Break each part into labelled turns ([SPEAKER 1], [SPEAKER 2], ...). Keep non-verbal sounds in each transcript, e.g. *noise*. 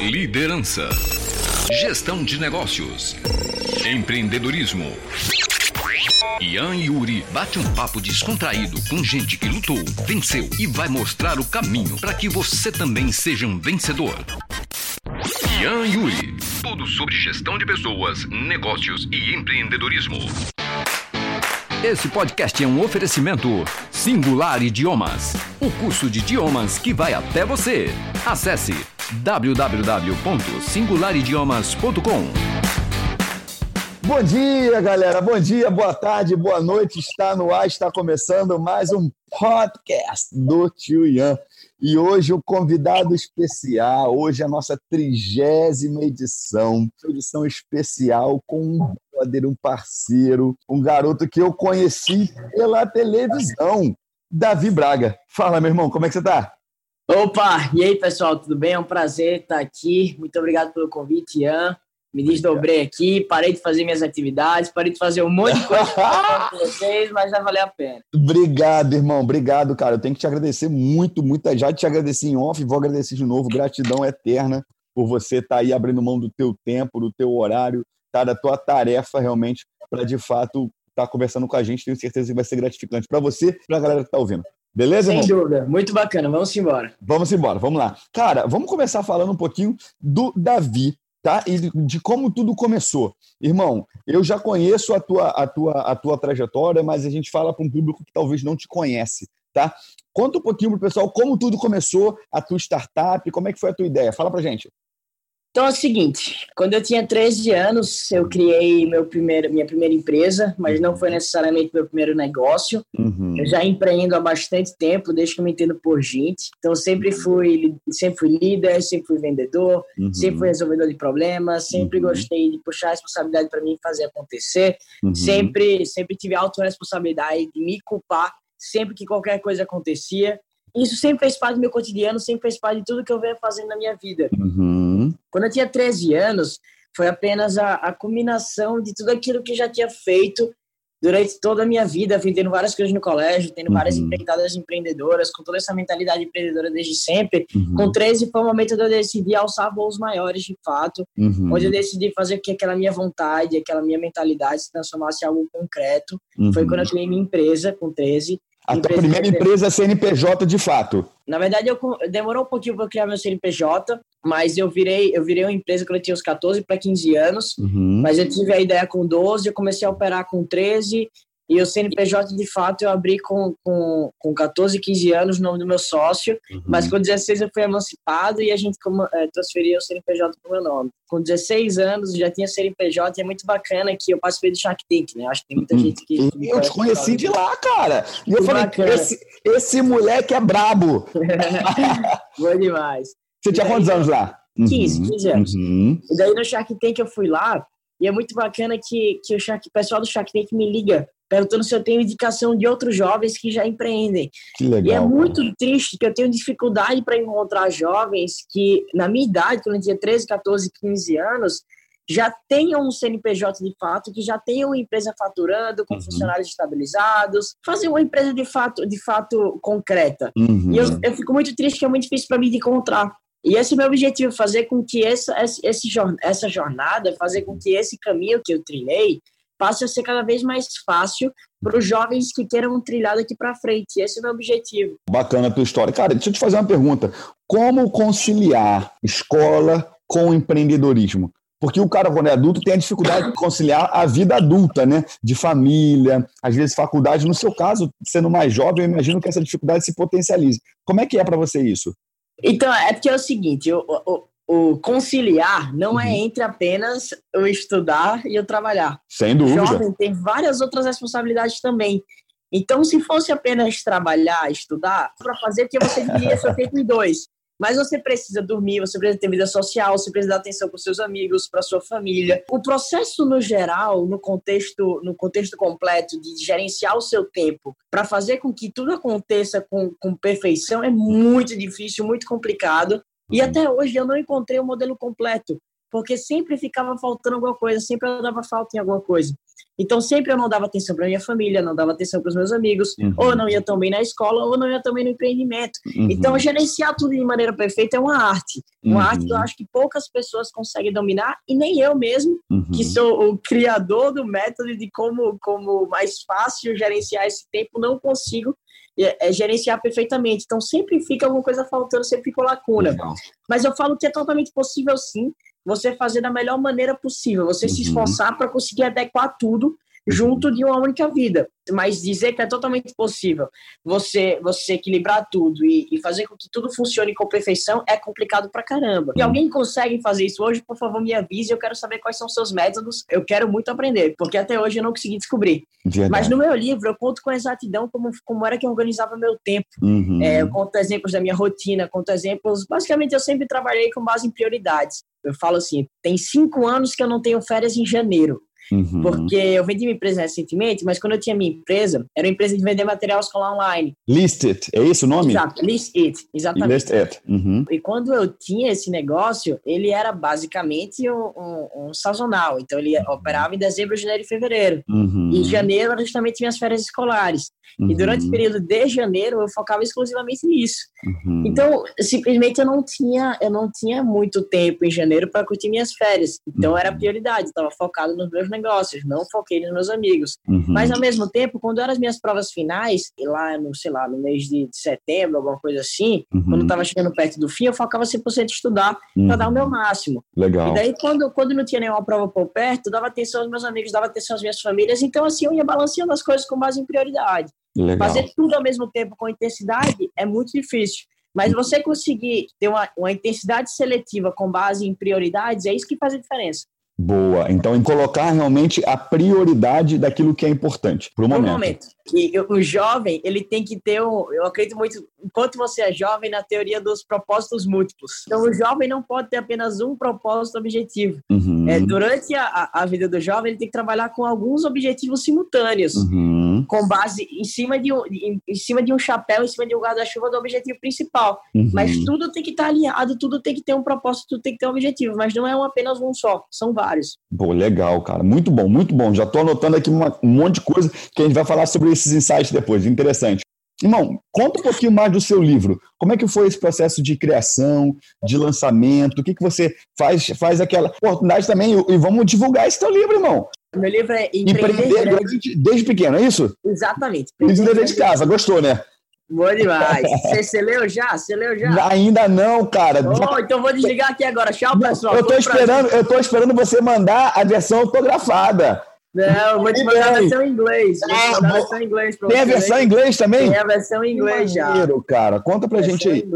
[SPEAKER 1] Liderança. Gestão de negócios. Empreendedorismo. Ian Yuri bate um papo descontraído com gente que lutou, venceu e vai mostrar o caminho para que você também seja um vencedor. Ian Yuri. Tudo sobre gestão de pessoas, negócios e empreendedorismo. Esse podcast é um oferecimento Singular Idiomas, o curso de idiomas que vai até você. Acesse www.singularidiomas.com.
[SPEAKER 2] Bom dia, galera. Bom dia, boa tarde, boa noite. Está no ar, está começando mais um podcast do Tio Ian. E hoje o convidado especial, hoje é a nossa trigésima edição, edição especial com um brother, um parceiro, um garoto que eu conheci pela televisão, Davi Braga. Fala, meu irmão, como é que você tá?
[SPEAKER 3] Opa, e aí pessoal, tudo bem? É um prazer estar aqui. Muito obrigado pelo convite, Ian. Me desdobrei aqui, parei de fazer minhas atividades, parei de fazer um monte de coisa *laughs* com vocês, mas já valeu a pena.
[SPEAKER 2] Obrigado, irmão. Obrigado, cara. Eu tenho que te agradecer muito, muito. Já te agradeci em off, vou agradecer de novo. Gratidão eterna por você estar tá aí abrindo mão do teu tempo, do teu horário, tá? da tua tarefa realmente, para de fato estar tá conversando com a gente. Tenho certeza que vai ser gratificante para você e para a galera que está ouvindo. Beleza,
[SPEAKER 3] Sem
[SPEAKER 2] irmão?
[SPEAKER 3] dúvida. Muito bacana. Vamos embora.
[SPEAKER 2] Vamos embora. Vamos lá. Cara, vamos começar falando um pouquinho do Davi tá? E de como tudo começou. Irmão, eu já conheço a tua, a tua, a tua trajetória, mas a gente fala para um público que talvez não te conhece, tá? Conta um pouquinho pro pessoal como tudo começou, a tua startup, como é que foi a tua ideia? Fala pra gente.
[SPEAKER 3] Então é o seguinte, quando eu tinha 13 anos, eu criei meu primeiro, minha primeira empresa, mas não foi necessariamente meu primeiro negócio. Uhum. Eu já empreendo há bastante tempo, desde que eu me entendo por gente. Então sempre fui, sempre fui líder, sempre fui vendedor, uhum. sempre fui resolvedor de problemas, sempre uhum. gostei de puxar a responsabilidade para mim fazer acontecer. Uhum. Sempre, sempre tive autorresponsabilidade de me culpar sempre que qualquer coisa acontecia isso sempre fez parte do meu cotidiano, sempre fez parte de tudo que eu venho fazendo na minha vida. Uhum. Quando eu tinha 13 anos, foi apenas a, a combinação de tudo aquilo que já tinha feito durante toda a minha vida, fui tendo várias coisas no colégio, tendo uhum. várias empreitadas empreendedoras, com toda essa mentalidade empreendedora desde sempre. Uhum. Com 13 foi o momento de eu decidir alçar voos maiores, de fato, uhum. onde eu decidi fazer que aquela minha vontade, aquela minha mentalidade se transformasse em algo concreto. Foi uhum. quando eu criei minha empresa, com 13,
[SPEAKER 2] a tua primeira empresa CNPJ de fato?
[SPEAKER 3] Na verdade, eu demorou um pouquinho para criar meu CNPJ, mas eu virei, eu virei uma empresa quando eu tinha uns 14 para 15 anos. Uhum. Mas eu tive a ideia com 12, eu comecei a operar com 13 e o CNPJ, de fato, eu abri com, com, com 14, 15 anos, no nome do meu sócio, uhum. mas com 16 eu fui emancipado e a gente é, transferiu o CNPJ para o meu nome. Com 16 anos, já tinha CNPJ e é muito bacana que eu participei do Shark Tank, né? Acho que tem muita uhum. gente que...
[SPEAKER 2] que eu te conheci de lá, cara! E eu falei, esse, esse moleque é brabo! *laughs*
[SPEAKER 3] Bom demais.
[SPEAKER 2] Você tinha quantos anos lá?
[SPEAKER 3] 15, 15 anos. Uhum. E daí no Shark Tank eu fui lá e é muito bacana que, que o, Shark, o pessoal do Shark Tank me liga perguntando se eu tenho indicação de outros jovens que já empreendem.
[SPEAKER 2] Que legal.
[SPEAKER 3] E é muito triste que eu tenho dificuldade para encontrar jovens que, na minha idade, quando eu tinha 13, 14, 15 anos, já tenham um CNPJ de fato, que já tenham uma empresa faturando, com uhum. funcionários estabilizados, fazer uma empresa de fato, de fato concreta. Uhum. E eu, eu fico muito triste que é muito difícil para mim de encontrar. E esse é o meu objetivo, fazer com que essa, esse, essa jornada, fazer com que esse caminho que eu trilhei, passe a ser cada vez mais fácil para os jovens que queiram trilhar daqui para frente. Esse é o meu objetivo.
[SPEAKER 2] Bacana a tua história. Cara, deixa eu te fazer uma pergunta. Como conciliar escola com empreendedorismo? Porque o cara, quando é adulto, tem a dificuldade de conciliar a vida adulta, né? De família, às vezes faculdade. No seu caso, sendo mais jovem, eu imagino que essa dificuldade se potencialize. Como é que é para você isso?
[SPEAKER 3] Então, é porque é o seguinte, o, o, o conciliar não é uhum. entre apenas o estudar e o trabalhar.
[SPEAKER 2] Sem dúvida.
[SPEAKER 3] O jovem tem várias outras responsabilidades também. Então, se fosse apenas trabalhar, estudar, para fazer, porque você dividiria seu tempo em dois. Mas você precisa dormir, você precisa ter vida social, você precisa dar atenção para seus amigos, para sua família. O processo no geral, no contexto, no contexto completo de gerenciar o seu tempo para fazer com que tudo aconteça com, com perfeição é muito difícil, muito complicado. E uhum. até hoje eu não encontrei o um modelo completo, porque sempre ficava faltando alguma coisa, sempre dava falta em alguma coisa. Então sempre eu não dava atenção para minha família, não dava atenção para os meus amigos, uhum. ou não ia tão bem na escola, ou não ia tão bem no empreendimento. Uhum. Então gerenciar tudo de maneira perfeita é uma arte, uma arte que eu uhum. acho que poucas pessoas conseguem dominar e nem eu mesmo, que uhum. sou o criador do método de como como mais fácil gerenciar esse tempo, não consigo é, é, gerenciar perfeitamente. Então sempre fica alguma coisa faltando, sempre fica lacuna. Legal. Mas eu falo que é totalmente possível sim você fazer da melhor maneira possível, você uhum. se esforçar para conseguir adequar tudo junto de uma única vida. Mas dizer que é totalmente possível você você equilibrar tudo e, e fazer com que tudo funcione com perfeição é complicado pra caramba. E alguém consegue fazer isso hoje, por favor, me avise. Eu quero saber quais são seus métodos. Eu quero muito aprender, porque até hoje eu não consegui descobrir. Verdade. Mas no meu livro eu conto com exatidão como, como era que eu organizava meu tempo. Uhum. É, eu conto exemplos da minha rotina, conto exemplos. Basicamente, eu sempre trabalhei com base em prioridades. Eu falo assim: tem cinco anos que eu não tenho férias em janeiro. Uhum. Porque eu vendi minha empresa recentemente, mas quando eu tinha minha empresa, era uma empresa de vender material escolar online.
[SPEAKER 2] List It, é isso o nome?
[SPEAKER 3] Exato, List It, exatamente.
[SPEAKER 2] List It. Uhum.
[SPEAKER 3] E quando eu tinha esse negócio, ele era basicamente um, um, um sazonal. Então ele operava em dezembro, janeiro e fevereiro. Uhum. E janeiro era justamente minhas férias escolares. E durante o uhum. período de janeiro eu focava exclusivamente nisso. Uhum. Então, simplesmente eu não tinha, eu não tinha muito tempo em janeiro para curtir minhas férias. Então era uhum. prioridade, estava focado nos meus negócios, não foquei nos meus amigos. Uhum. Mas ao mesmo tempo, quando eram as minhas provas finais, e lá no, sei lá, no mês de setembro, alguma coisa assim, uhum. quando estava chegando perto do fim, eu focava 100% em estudar uhum. para dar o meu máximo.
[SPEAKER 2] Legal.
[SPEAKER 3] E daí, quando, quando não tinha nenhuma prova por perto, dava atenção aos meus amigos, dava atenção às minhas famílias. Então, assim, eu ia balanceando as coisas com base em prioridade. Legal. Fazer tudo ao mesmo tempo com intensidade é muito difícil. Mas você conseguir ter uma, uma intensidade seletiva com base em prioridades, é isso que faz a diferença.
[SPEAKER 2] Boa. Então, em colocar realmente a prioridade daquilo que é importante para o momento.
[SPEAKER 3] momento. E o jovem, ele tem que ter, um, eu acredito muito, enquanto você é jovem, na teoria dos propósitos múltiplos. Então, o jovem não pode ter apenas um propósito objetivo. Uhum. É, durante a, a vida do jovem, ele tem que trabalhar com alguns objetivos simultâneos, uhum. com base em cima, de um, em, em, cima de um chapéu, em cima de um guarda-chuva do objetivo principal. Uhum. Mas tudo tem que estar alinhado, tudo tem que ter um propósito, tudo tem que ter um objetivo, mas não é um, apenas um só, são vários vários.
[SPEAKER 2] Pô, legal, cara. Muito bom, muito bom. Já estou anotando aqui uma, um monte de coisa que a gente vai falar sobre esses insights depois. Interessante. Irmão, conta um pouquinho mais do seu livro. Como é que foi esse processo de criação, de lançamento? O que, que você faz, faz aquela oportunidade também? E, vamos divulgar esse teu livro, irmão.
[SPEAKER 3] Meu livro é
[SPEAKER 2] Empreender, Empreender desde, desde pequeno, é isso?
[SPEAKER 3] Exatamente.
[SPEAKER 2] Empreender de casa, gostou, né?
[SPEAKER 3] Boa demais. *laughs* Você leu já? Você leu já?
[SPEAKER 2] Ainda não, cara.
[SPEAKER 3] Oh, então vou desligar aqui agora. Tchau, pessoal.
[SPEAKER 2] Eu tô, esperando, eu tô esperando você mandar a versão autografada.
[SPEAKER 3] Não, eu vou te mandar a versão em inglês. Ah, a versão em inglês
[SPEAKER 2] Tem a versão em inglês também?
[SPEAKER 3] Tem a versão em inglês já.
[SPEAKER 2] Maneiro, cara. Conta pra gente aí.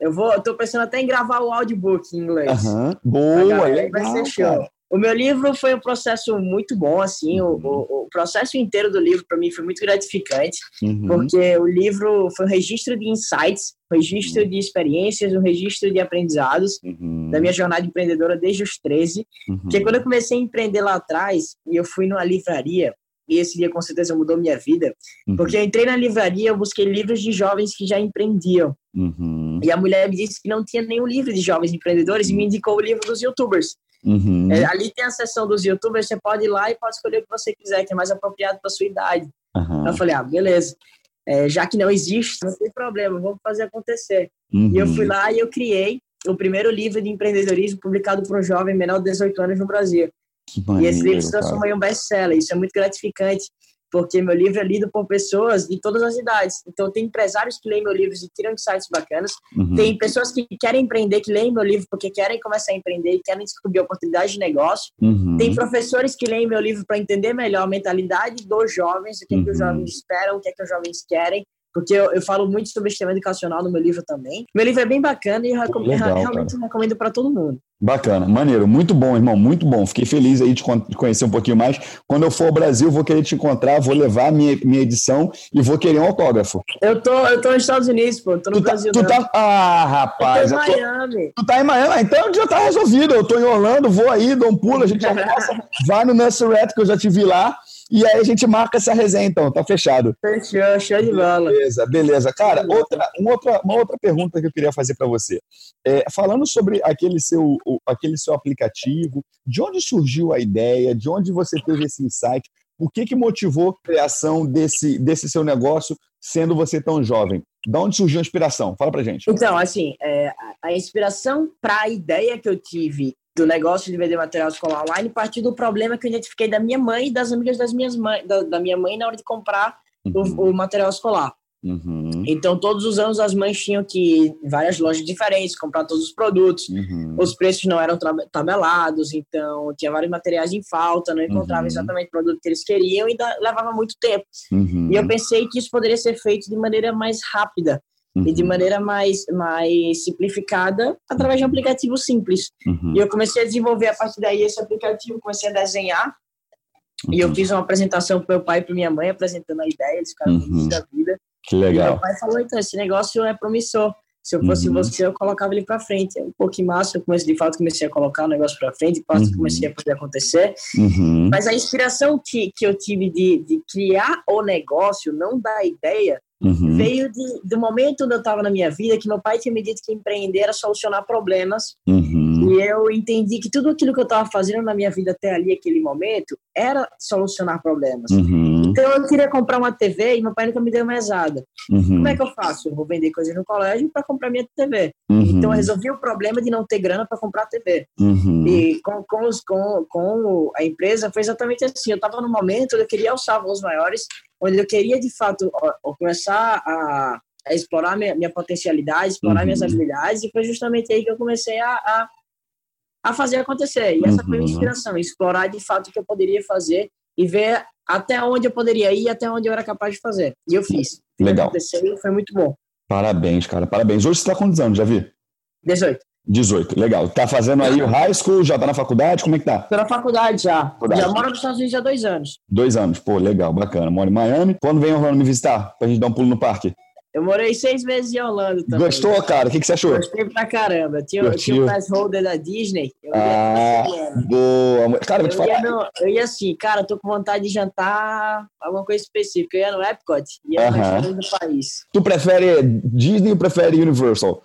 [SPEAKER 3] Eu vou, eu tô pensando até em gravar o audiobook em inglês.
[SPEAKER 2] Aham. Boa, legal,
[SPEAKER 3] vai ser show. Cara. O meu livro foi um processo muito bom, assim, o, o, o processo inteiro do livro para mim foi muito gratificante, uhum. porque o livro foi um registro de insights, um registro uhum. de experiências, um registro de aprendizados uhum. da minha jornada empreendedora desde os 13, uhum. porque quando eu comecei a empreender lá atrás, e eu fui numa livraria, e esse dia com certeza mudou minha vida, uhum. porque eu entrei na livraria, eu busquei livros de jovens que já empreendiam, uhum. e a mulher me disse que não tinha nenhum livro de jovens empreendedores, e me indicou o livro dos youtubers, Uhum. É, ali tem a seção dos youtubers, você pode ir lá e pode escolher o que você quiser, que é mais apropriado para sua idade. Uhum. Eu falei, ah, beleza. É, já que não existe, não tem problema, vamos fazer acontecer. Uhum. E eu fui lá e eu criei o primeiro livro de empreendedorismo publicado por um jovem menor de 18 anos no Brasil. Maneiro, e esse livro se transformou em um best-seller. Isso é muito gratificante, porque meu livro é lido por pessoas de todas as idades. Então, tem empresários que leem meu livro e tiram insights bacanas. Uhum. Tem pessoas que querem empreender, que leem meu livro porque querem começar a empreender e querem descobrir oportunidades de negócio. Uhum. Tem professores que leem meu livro para entender melhor a mentalidade dos jovens, o que, uhum. é que os uhum. jovens esperam, o que, é que os jovens querem porque eu, eu, falo muito sobre sistema educacional no meu livro também. Meu livro é bem bacana e recom Legal, realmente cara. recomendo para todo mundo.
[SPEAKER 2] Bacana, maneiro, muito bom, irmão, muito bom. Fiquei feliz aí de conhecer um pouquinho mais. Quando eu for ao Brasil, vou querer te encontrar, vou levar minha, minha edição e vou querer um autógrafo.
[SPEAKER 3] Eu tô, eu tô nos Estados Unidos, pô, tô no
[SPEAKER 2] tu
[SPEAKER 3] tá, Brasil.
[SPEAKER 2] Tu tá, ah, rapaz.
[SPEAKER 3] Eu tô em Miami.
[SPEAKER 2] Tu tá em Miami, então já tá resolvido. Eu tô em Orlando, vou aí, dou um pulo, a gente almoça, *laughs* vai no Nursery que eu já te vi lá E aí a gente marca essa resenha, então, tá fechado.
[SPEAKER 3] Fechou, show de bola.
[SPEAKER 2] Beleza, beleza. Cara, outra, uma, outra, uma outra pergunta que eu queria fazer para você. É, falando sobre aquele seu, aquele seu aplicativo, de onde surgiu a ideia, de onde você teve esse insight? O que, que motivou a criação desse, desse seu negócio, sendo você tão jovem? De onde surgiu a inspiração? Fala pra gente.
[SPEAKER 3] Então, assim, é, a inspiração para a ideia que eu tive do negócio de vender material escolar online partiu do problema que eu identifiquei da minha mãe e das amigas das minhas mãe, da, da minha mãe na hora de comprar uhum. o, o, material escolar. Uhum. Então, todos os anos as mães tinham que ir em várias lojas diferentes, comprar todos os produtos. Uhum. Os preços não eram tabelados, então tinha vários materiais em falta, não encontrava uhum. exatamente o produto que eles queriam e da, levava muito tempo. Uhum. E eu pensei que isso poderia ser feito de maneira mais rápida e de uhum. maneira mais, mais simplificada através de um aplicativo simples. E eu comecei a desenvolver a partir daí esse aplicativo, comecei a desenhar. E eu fiz uma apresentação para meu pai e para minha mãe, apresentando a ideia, eles ficaram felizes da vida.
[SPEAKER 2] Que legal. E
[SPEAKER 3] meu pai falou, então, esse negócio é promissor. Se eu fosse uhum. você, eu colocava ele para frente. É um pouquinho massa, eu comecei, de fato comecei a colocar o negócio para frente, de fato uhum. comecei a fazer acontecer. Uhum. Mas a inspiração que, que eu tive de, de criar o negócio, não da ideia, Uhum. Veio de, do momento onde eu estava na minha vida, que meu pai tinha me dito que empreender era solucionar problemas. Uhum. E eu entendi que tudo aquilo que eu estava fazendo na minha vida até ali, aquele momento, era solucionar problemas. Uhum. Então eu queria comprar uma TV e meu pai nunca me deu mesada. Uhum. Como é que eu faço? Eu vou vender coisas no colégio para comprar minha TV. Uhum. Então eu resolvi o problema de não ter grana para comprar TV. Uhum. E com, com, os, com, com a empresa foi exatamente assim. Eu estava no momento eu queria alçar voos maiores onde eu queria de fato começar a, a explorar minha, minha, potencialidade, explorar uhum. minhas habilidades, e foi justamente aí que eu comecei a, a, a fazer acontecer. E essa uhum. foi a minha uhum. inspiração, explorar de fato o que eu poderia fazer e ver até onde eu poderia ir, até onde eu era capaz de fazer. E eu fiz.
[SPEAKER 2] Legal.
[SPEAKER 3] Aconteceu, foi muito bom.
[SPEAKER 2] Parabéns, cara, parabéns. Hoje você está quantos anos, já vi?
[SPEAKER 3] 18.
[SPEAKER 2] 18, legal. Tá fazendo aí o high school, já tá na faculdade, como é que tá?
[SPEAKER 3] Tô na faculdade já. Faculdade. Já moro nos Estados Unidos há dois anos.
[SPEAKER 2] Dois anos, pô, legal, bacana. Moro em Miami. Quando vem Orlando me visitar? Pra gente dar um pulo no parque?
[SPEAKER 3] Eu morei seis meses em Orlando também.
[SPEAKER 2] Gostou, cara? O que, que você achou?
[SPEAKER 3] Gostei pra caramba. Tinha, tinha o pass holder da Disney.
[SPEAKER 2] ah, boa. Cara, vou te falar.
[SPEAKER 3] Ia no, eu ia assim, cara, tô com vontade de jantar alguma coisa específica. Eu ia no Epcot, ia uh -huh. no do país.
[SPEAKER 2] Tu prefere Disney ou prefere Universal?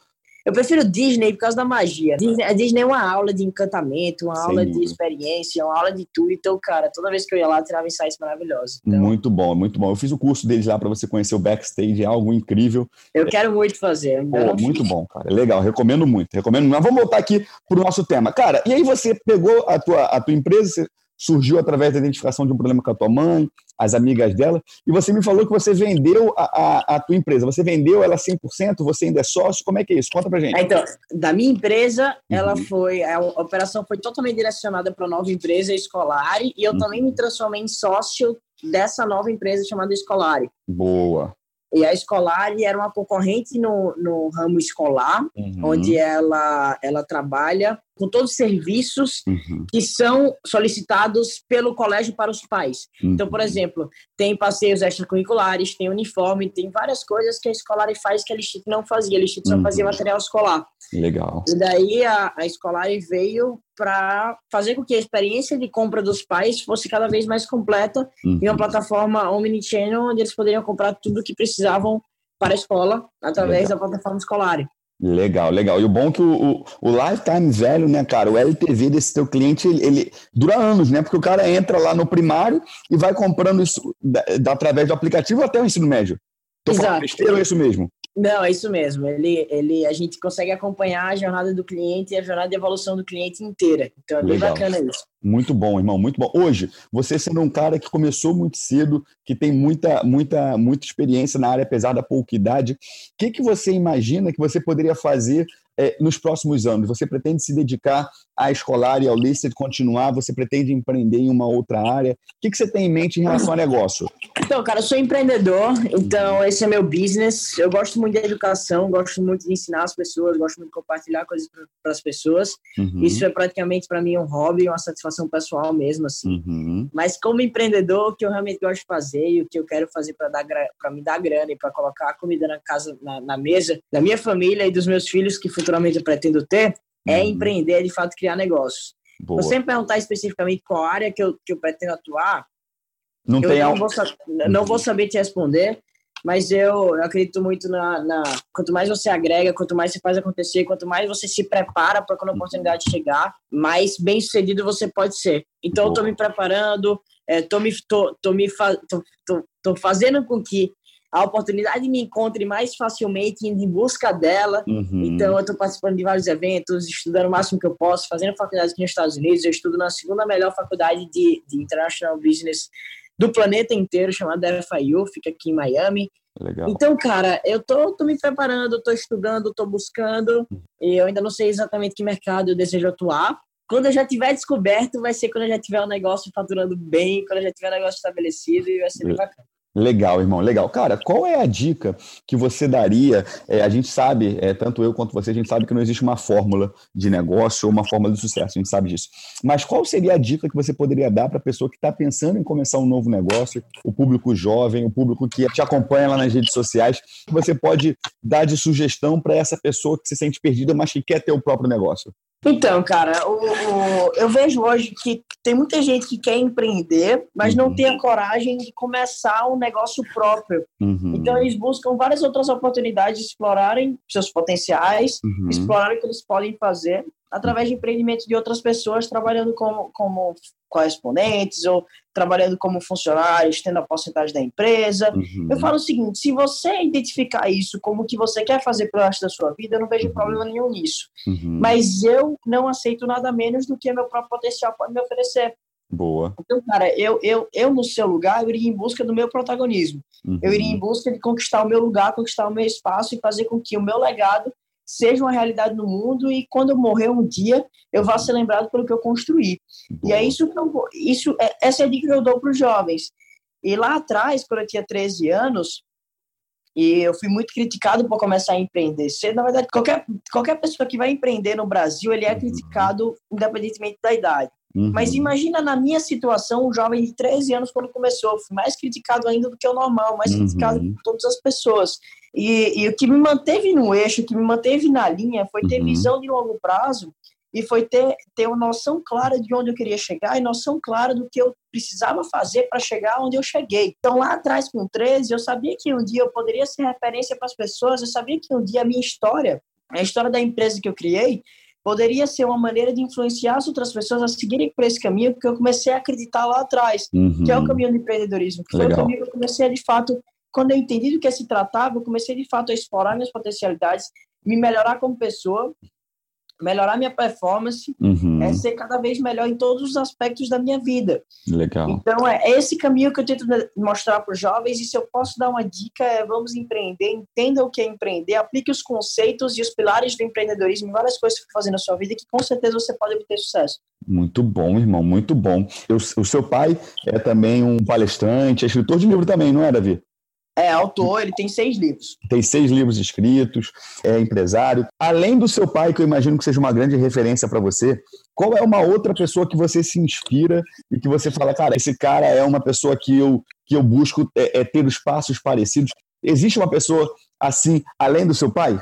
[SPEAKER 3] Eu prefiro Disney por causa da magia. Disney, a Disney é uma aula de encantamento, uma Sem aula dúvida. de experiência, uma aula de tudo. Então, cara, toda vez que eu ia lá, eu tirava insights maravilhosos. Então...
[SPEAKER 2] Muito bom, muito bom. Eu fiz o curso deles lá para você conhecer o backstage, é algo incrível.
[SPEAKER 3] Eu quero muito fazer.
[SPEAKER 2] Pô, muito bom, cara. Legal, recomendo muito. Recomendo. Mas vamos voltar aqui pro nosso tema. Cara, e aí você pegou a tua, a tua empresa, surgiu através da identificação de um problema com a tua mãe, as amigas dela, e você me falou que você vendeu a, a, a tua empresa. Você vendeu ela 100%? Você ainda é sócio? Como é que é isso? Conta pra gente.
[SPEAKER 3] Então, da minha empresa, uhum. ela foi, a operação foi totalmente direcionada para a nova empresa Escolari, e eu uhum. também me transformei em sócio dessa nova empresa chamada Escolari.
[SPEAKER 2] Boa.
[SPEAKER 3] E a Escolari era uma concorrente no, no ramo escolar, uhum. onde ela, ela trabalha com todos os serviços uhum. que são solicitados pelo colégio para os pais. Uhum. Então, por exemplo, tem passeios extracurriculares, tem uniforme, tem várias coisas que a Escolar faz que a Listit não fazia. A Listit só uhum. fazia material escolar.
[SPEAKER 2] Legal.
[SPEAKER 3] E daí a, a Escolar veio para fazer com que a experiência de compra dos pais fosse cada vez mais completa em uma uhum. plataforma omnichannel onde eles poderiam comprar tudo o que precisavam para a escola através Legal. da plataforma escolar.
[SPEAKER 2] Legal, legal. E o bom é que o, o, o lifetime velho, né, cara, o LTV desse teu cliente, ele, ele, dura anos, né? Porque o cara entra lá no primário e vai comprando isso da, da, através do aplicativo até o ensino médio. Tô Exato. falando besteira é isso mesmo?
[SPEAKER 3] Não, é isso mesmo. Ele, ele, a gente consegue acompanhar a jornada do cliente e a jornada de evolução do cliente inteira. Então é bem Legal. bacana isso.
[SPEAKER 2] Muito bom, irmão, muito bom. Hoje, você sendo um cara que começou muito cedo, que tem muita, muita, muita experiência na área, apesar da pouca idade, o que, que você imagina que você poderia fazer é, nos próximos anos? Você pretende se dedicar à escolar e ao Listed continuar? Você pretende empreender em uma outra área? O que, que você tem em mente em relação ao negócio?
[SPEAKER 3] Então, cara, eu sou empreendedor, então esse é meu business. Eu gosto muito de educação, gosto muito de ensinar as pessoas, gosto muito de compartilhar coisas para as pessoas. Uhum. Isso é praticamente para mim um hobby, uma satisfação pessoal mesmo, assim. Uhum. Mas como empreendedor, o que eu realmente gosto de fazer e o que eu quero fazer para me dar grana e para colocar a comida na casa, na, na mesa da minha família e dos meus filhos que futuramente eu pretendo ter, é uhum. empreender, de fato, criar negócios. Boa. Você me perguntar especificamente qual área que eu, que eu pretendo atuar, Não, eu tem não, vou, não vou saber te responder, mas eu, eu acredito muito na, na, Quanto mais você agrega, quanto mais você faz acontecer, quanto mais você se prepara para quando a oportunidade chegar, mais bem sucedido você pode ser. Então, eu estou me preparando, estou é, me, tô, tô me fa tô, tô, tô fazendo com que a oportunidade me encontre mais facilmente indo em busca dela. Uhum. Então, eu estou participando de vários eventos, estudando o máximo que eu posso, fazendo faculdade aqui nos Estados Unidos. Eu estudo na segunda melhor faculdade de, de International Business do planeta inteiro, chamada FIU, fica aqui em Miami. Legal. Então, cara, eu tô, tô me preparando, tô estudando, tô buscando, e eu ainda não sei exatamente que mercado eu desejo atuar. Quando eu já tiver descoberto, vai ser quando eu já tiver o um negócio faturando bem, quando eu já tiver o um negócio estabelecido, e vai ser bem bacana.
[SPEAKER 2] Legal, irmão, legal. Cara, qual é a dica que você daria? É, a gente sabe, é, tanto eu quanto você, a gente sabe que não existe uma fórmula de negócio ou uma fórmula de sucesso, a gente sabe disso. Mas qual seria a dica que você poderia dar para a pessoa que está pensando em começar um novo negócio, o público jovem, o público que te acompanha lá nas redes sociais, que você pode dar de sugestão para essa pessoa que se sente perdida, mas que quer ter o próprio negócio?
[SPEAKER 3] Então, cara, o, o, eu vejo hoje que tem muita gente que quer empreender, mas uhum. não tem a coragem de começar um negócio próprio. Uhum. Então, eles buscam várias outras oportunidades de explorarem seus potenciais, uhum. explorarem o que eles podem fazer através de empreendimentos de outras pessoas, trabalhando como, como correspondentes ou trabalhando como funcionários, tendo a porcentagem da empresa. Uhum. Eu falo o seguinte: se você identificar isso como que você quer fazer para o resto da sua vida, eu não vejo uhum. problema nenhum nisso. Uhum. Mas eu não aceito nada menos do que meu próprio potencial pode me oferecer.
[SPEAKER 2] Boa.
[SPEAKER 3] Então, cara, eu, eu, eu no seu lugar, eu iria em busca do meu protagonismo. Eu iria em uhum. busca de conquistar o meu lugar, conquistar o meu espaço e fazer com que o meu legado seja uma realidade no mundo e quando eu morrer um dia eu vá ser lembrado pelo que eu construí. E é isso que eu, isso é, essa é a dica que eu dou para os jovens. E lá atrás, quando eu tinha 13 anos, e eu fui muito criticado por começar a empreender cedo. Na verdade, qualquer, qualquer pessoa que vai empreender no Brasil, ele é uhum. criticado independentemente da idade. Uhum. Mas imagina na minha situação, um jovem de 13 anos quando começou, fui mais criticado ainda do que o normal, mais uhum. criticado por todas as pessoas. E, e, o que me manteve no eixo, o que me manteve na linha, foi ter uhum. visão de longo prazo e foi ter, ter uma noção clara de onde eu queria chegar e noção clara do que eu precisava fazer para chegar onde eu cheguei. Então, lá atrás, com 13, eu sabia que um dia eu poderia ser referência para as pessoas, eu sabia que um dia a minha história, a história da empresa que eu criei, poderia ser uma maneira de influenciar as outras pessoas a seguirem por esse caminho, porque eu comecei a acreditar lá atrás, uhum. que é o caminho do empreendedorismo, que Legal. foi o caminho que eu comecei a, de fato, quando eu entendi do que se tratava, eu comecei de fato a explorar minhas potencialidades, me melhorar como pessoa, melhorar minha performance, uhum. é ser cada vez melhor em todos os aspectos da minha vida.
[SPEAKER 2] Legal.
[SPEAKER 3] Então é esse caminho que eu tento mostrar para os jovens e se eu posso dar uma dica é vamos empreender, entenda o que é empreender, aplique os conceitos e os pilares do empreendedorismo em várias coisas que você fazer na sua vida que com certeza você pode obter sucesso.
[SPEAKER 2] Muito bom, irmão, muito bom. Eu, o seu pai é também um palestrante, é escritor de livro também, não é, Davi?
[SPEAKER 3] É autor, ele tem seis livros.
[SPEAKER 2] Tem seis livros escritos, é empresário. Além do seu pai, que eu imagino que seja uma grande referência para você, qual é uma outra pessoa que você se inspira e que você fala, cara, esse cara é uma pessoa que eu, que eu busco é, é ter os passos parecidos? Existe uma pessoa assim, além do seu pai?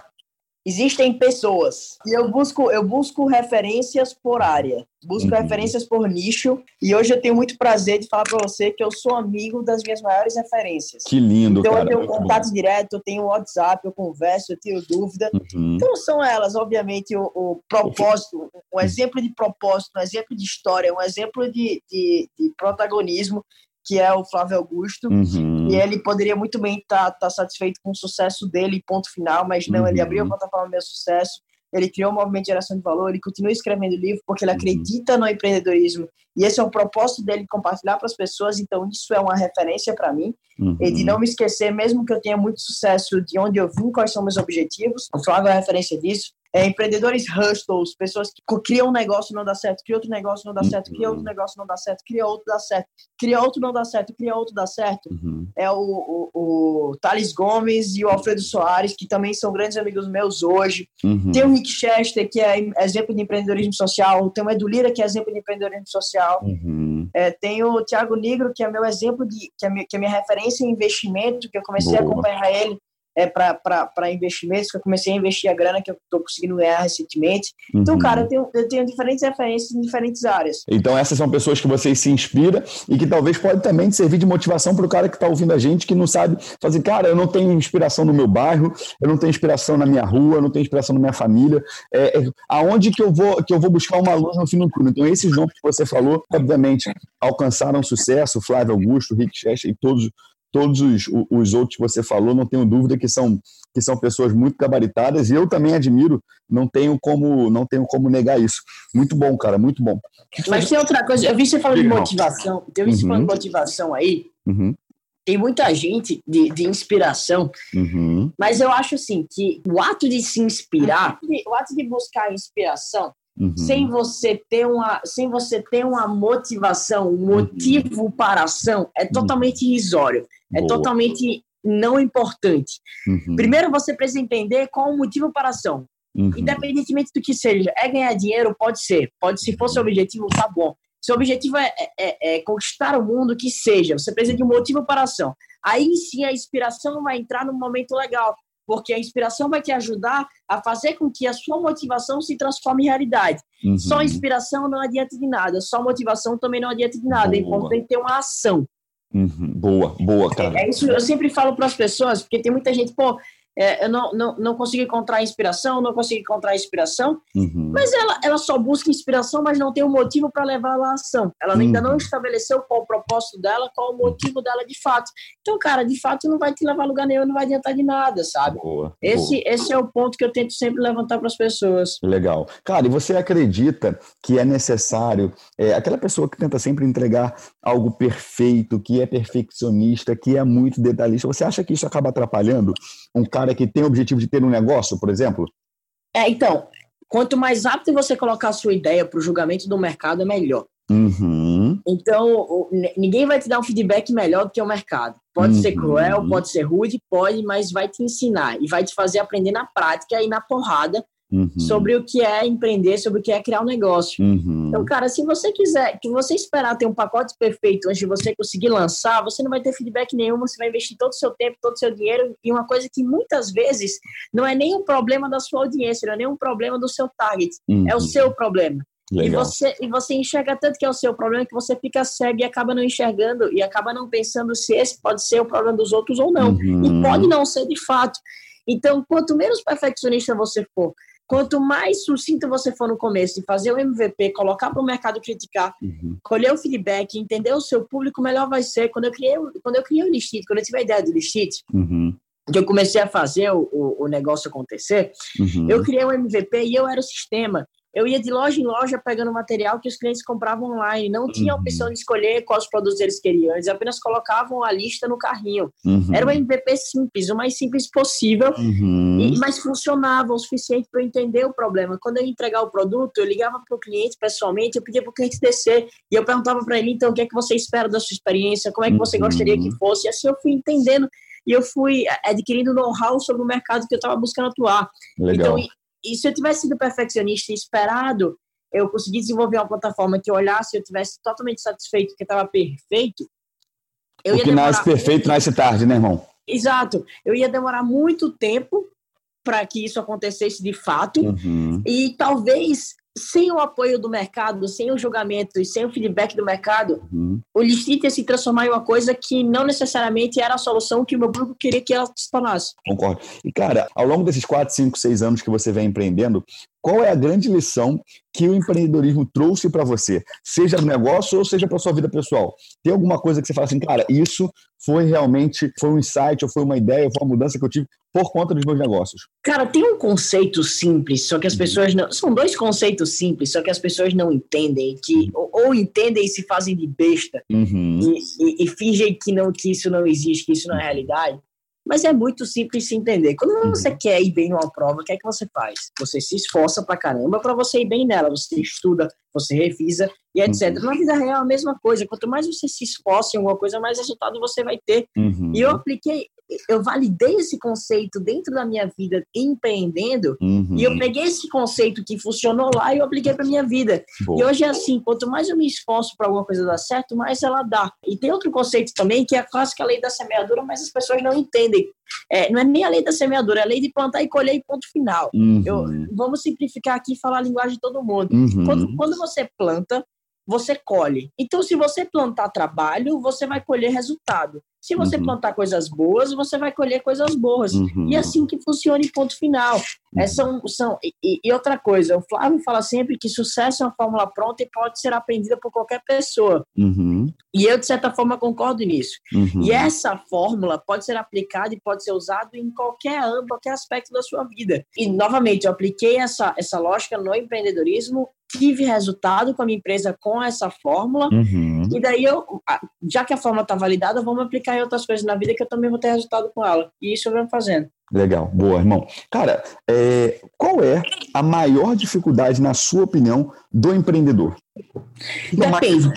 [SPEAKER 3] Existem pessoas e eu busco eu busco referências por área, busco uhum. referências por nicho e hoje eu tenho muito prazer de falar para você que eu sou amigo das minhas maiores referências.
[SPEAKER 2] Que lindo,
[SPEAKER 3] então
[SPEAKER 2] cara.
[SPEAKER 3] eu tenho contato bom. direto, eu tenho WhatsApp, eu converso, eu tenho dúvida. Uhum. Então são elas, obviamente o, o propósito, um exemplo de propósito, um exemplo de história, um exemplo de, de, de protagonismo que é o Flávio Augusto, uhum. e ele poderia muito bem estar tá, tá satisfeito com o sucesso dele, ponto final, mas não, uhum. ele abriu a plataforma Meu Sucesso, ele criou um movimento de geração de valor, ele continua escrevendo livro porque ele uhum. acredita no empreendedorismo, e esse é o propósito dele compartilhar para as pessoas, então isso é uma referência para mim, uhum. e de não me esquecer, mesmo que eu tenha muito sucesso de onde eu vim, quais são meus objetivos, o Flávio é referência disso, é, empreendedores hustles, pessoas que criam um negócio não dá certo, cria outro negócio não dá uhum. certo, cria outro negócio não dá certo, cria outro dá certo, cria outro não dá certo, cria outro dá certo. Uhum. É o, o, o Thales Gomes e o Alfredo Soares, que também são grandes amigos meus hoje. Uhum. Tem o Rick Chester, que é exemplo de empreendedorismo social. Tem o Edu Lira, que é exemplo de empreendedorismo social. Uhum. É, tem o Thiago Negro, que é meu exemplo de que é minha, que é minha referência em investimento, que eu comecei Boa. a acompanhar ele é, para investimentos, que eu comecei a investir a grana que eu estou conseguindo ganhar recentemente. Então, uhum. cara, eu tenho, eu tenho diferentes referências em diferentes áreas.
[SPEAKER 2] Então, essas são pessoas que você se inspira e que talvez pode também servir de motivação para o cara que está ouvindo a gente, que não sabe fazer, cara, eu não tenho inspiração no meu bairro, eu não tenho inspiração na minha rua, eu não tenho inspiração na minha família. É, é, aonde que eu, vou, que eu vou buscar uma luz no fim do túnel? Então, esses nomes que você falou, obviamente, alcançaram sucesso, Flávio Augusto, Rick Chester e todos todos os, os outros que você falou, não tenho dúvida que são, que são pessoas muito gabaritadas e eu também admiro, não tenho como, não tenho como negar isso. Muito bom, cara, muito bom.
[SPEAKER 3] Mas tem outra coisa, eu vi você falando de motivação, eu vi você uhum. falando de motivação aí, uhum. tem muita gente de, de inspiração, uhum. mas eu acho assim, que o ato de se inspirar, o ato de buscar inspiração, Uhum. sem você ter uma sem você ter uma motivação um motivo uhum. para a ação é totalmente irrisório é Boa. totalmente não importante. Uhum. Primeiro você precisa entender qual o motivo para a ação. Uhum. Independentemente do que seja, é ganhar dinheiro? Pode ser. Pode, se for seu objetivo, tá bom. Seu objetivo é, é, é, é conquistar o mundo, que seja. Você precisa de um motivo para a ação. Aí sim a inspiração vai entrar num momento legal, porque a inspiração vai te ajudar a fazer com que a sua motivação se transforme em realidade. Uhum. Só inspiração não adianta de nada, só motivação também não adianta de nada. É importante ter uma ação.
[SPEAKER 2] Uhum, boa, boa, cara.
[SPEAKER 3] É, é isso eu sempre falo para as pessoas, porque tem muita gente, pô, é, eu não, não, não consigo encontrar inspiração, não consigo encontrar inspiração, uhum. mas ela, ela só busca inspiração, mas não tem um motivo para levar ela à ação. Ela uhum. ainda não uhum. estabeleceu qual o propósito dela, qual o motivo dela de fato. Então, cara, de fato não vai te levar a lugar nenhum, não vai adiantar de nada, sabe? Boa, esse, boa. esse é o ponto que eu tento sempre levantar para as pessoas.
[SPEAKER 2] Legal. Cara, e você acredita que é necessário, é, aquela pessoa que tenta sempre entregar algo perfeito, que é perfeccionista, que é muito detalhista, você acha que isso acaba atrapalhando um cara que tem o objetivo de ter um negócio, por exemplo?
[SPEAKER 3] É, então, quanto mais rápido você colocar a sua ideia para o julgamento do mercado, é melhor. Uhum. Então, ninguém vai te dar um feedback melhor do que o mercado. Pode uhum. ser cruel, pode ser rude, pode, mas vai te ensinar e vai te fazer aprender na prática e na porrada Uhum. sobre o que é empreender, sobre o que é criar um negócio. Uhum. Então, cara, se você quiser, que você esperar ter um pacote perfeito antes de você conseguir lançar, você não vai ter feedback nenhum, você vai investir todo o seu tempo, todo o seu dinheiro em uma coisa que muitas vezes não é nem um problema da sua audiência, não é nem um problema do seu target, uhum. é o uhum. seu problema. E você, e você enxerga tanto que é o seu problema que você fica cego e acaba não enxergando e acaba não pensando se esse pode ser o problema dos outros ou não. E uhum. pode não ser de fato. Então, quanto menos perfeccionista você for, Quanto mais sucinto você for no começo e fazer o MVP, colocar para o mercado criticar, uhum. colher o feedback, entender o seu público, melhor vai ser. Quando eu criei, quando eu criei o Listit, quando eu tive a ideia do Listit, uhum. que eu comecei a fazer o, o, o negócio acontecer, uhum. eu criei um MVP e eu era o sistema eu ia de loja em loja pegando material que os clientes compravam online. Não tinha a uhum. opção de escolher quais produtos eles queriam. Eles apenas colocavam a lista no carrinho. Uhum. Era um MVP simples, o mais simples possível, uhum. e, mas funcionava o suficiente para eu entender o problema. Quando eu ia entregar o produto, eu ligava para o cliente pessoalmente, eu pedia para o cliente descer e eu perguntava para ele, então, o que é que você espera da sua experiência? Como é que você gostaria que uhum. fosse? E assim eu fui entendendo e eu fui adquirindo know-how sobre o mercado que eu estava buscando atuar. Legal. Então, e se eu tivesse sido perfeccionista e esperado, eu consegui desenvolver uma plataforma que eu olhasse e eu tivesse totalmente satisfeito que estava perfeito.
[SPEAKER 2] Eu o que nasce perfeito nasce tarde, né, irmão?
[SPEAKER 3] Exato. Eu ia demorar muito tempo para que isso acontecesse de fato. Uhum. E talvez sem o apoio do mercado, sem o julgamento e sem o feedback do mercado, uhum. o listing ia se transformar em uma coisa que não necessariamente era a solução que o meu grupo queria que ela se tornasse.
[SPEAKER 2] Concordo. E, cara, ao longo desses 4, 5, 6 anos que você vem empreendendo, qual é a grande lição que o empreendedorismo trouxe para você, seja no negócio ou seja para sua vida pessoal? Tem alguma coisa que você fala assim, cara, isso foi realmente foi um insight, ou foi uma ideia, ou foi uma mudança que eu tive por conta dos meus negócios?
[SPEAKER 3] Cara, tem um conceito simples, só que as uhum. pessoas não. São dois conceitos simples, só que as pessoas não entendem, que ou, ou entendem e se fazem de besta uhum. e, e, e, fingem que, não, que isso não existe, que isso não é realidade. Mas é muito simples se entender. Quando uhum. você uhum. quer ir bem numa prova, o que é que você faz? Você se esforça pra caramba para você ir bem nela. Você estuda, você revisa e etc. Uhum. Na vida real é a mesma coisa. Quanto mais você se esforça em alguma coisa, mais resultado você vai ter. Uhum. E eu apliquei eu validei esse conceito dentro da minha vida empreendendo uhum. e eu peguei esse conceito que funcionou lá e eu apliquei para minha vida. Boa. E hoje é assim, quanto mais eu me esforço para alguma coisa dar certo, mais ela dá. E tem outro conceito também que é a clássica lei da semeadura, mas as pessoas não entendem. É, não é nem a lei da semeadura, é a lei de plantar e colher e ponto final. Uhum. Eu, vamos simplificar aqui e falar a linguagem de todo mundo. Uhum. Quando, quando você planta, você colhe. Então, se você plantar trabalho, você vai colher resultado. Se você uhum. plantar coisas boas, você vai colher coisas boas. Uhum. E é assim que funciona em ponto final. É, uhum. são, são, e, e, outra coisa, o Flávio fala sempre que sucesso é uma fórmula pronta e pode ser aprendida por qualquer pessoa. E eu, de certa forma, concordo nisso. Uhum. E essa fórmula pode ser aplicada e pode ser usada em qualquer âmbito, qualquer aspecto da sua vida. E, novamente, eu apliquei essa, essa lógica no empreendedorismo tive resultado com a minha empresa com essa fórmula, uhum. e daí eu, já que a fórmula está validada, vamos aplicar em outras coisas na vida que eu também vou ter resultado com ela. E isso eu venho fazendo.
[SPEAKER 2] Legal, boa, irmão. Cara, é, qual é a maior dificuldade, na sua opinião, do empreendedor?
[SPEAKER 3] Depende.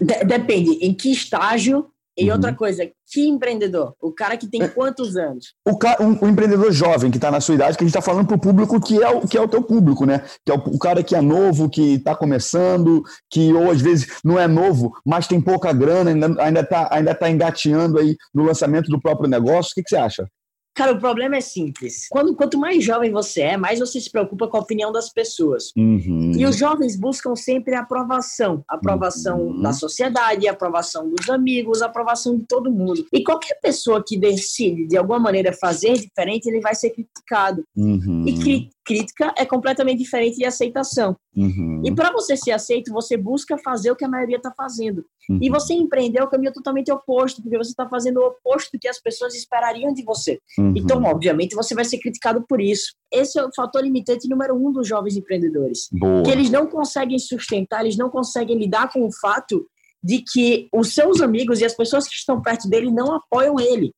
[SPEAKER 3] De depende em que estágio e uhum. outra coisa, que empreendedor? O cara que tem é. quantos anos?
[SPEAKER 2] O, um, um empreendedor jovem que está na sua idade, que a gente está falando para o público que é o, que é o teu público, né? Que é o, o cara que é novo, que está começando, que ou às vezes não é novo, mas tem pouca grana, ainda está ainda tá, ainda tá engateando aí no lançamento do próprio negócio. O que, que você acha?
[SPEAKER 3] Cara, o problema é simples. Quando, quanto mais jovem você é, mais você se preocupa com a opinião das pessoas. Uhum. E os jovens buscam sempre a aprovação. A aprovação uhum. da sociedade, a aprovação dos amigos, a aprovação de todo mundo. E qualquer pessoa que decide, de alguma maneira, fazer diferente, ele vai ser criticado. Uhum. E cri crítica é completamente diferente de aceitação. Uhum. E para você ser aceito, você busca fazer o que a maioria está fazendo. Uhum. E você empreender é o caminho totalmente oposto, porque você está fazendo o oposto do que as pessoas esperariam de você. Uhum. Então, obviamente, você vai ser criticado por isso. Esse é o fator limitante número um dos jovens empreendedores. Boa. Que eles não conseguem sustentar, eles não conseguem lidar com o fato de que os seus amigos e as pessoas que estão perto dele não apoiam ele.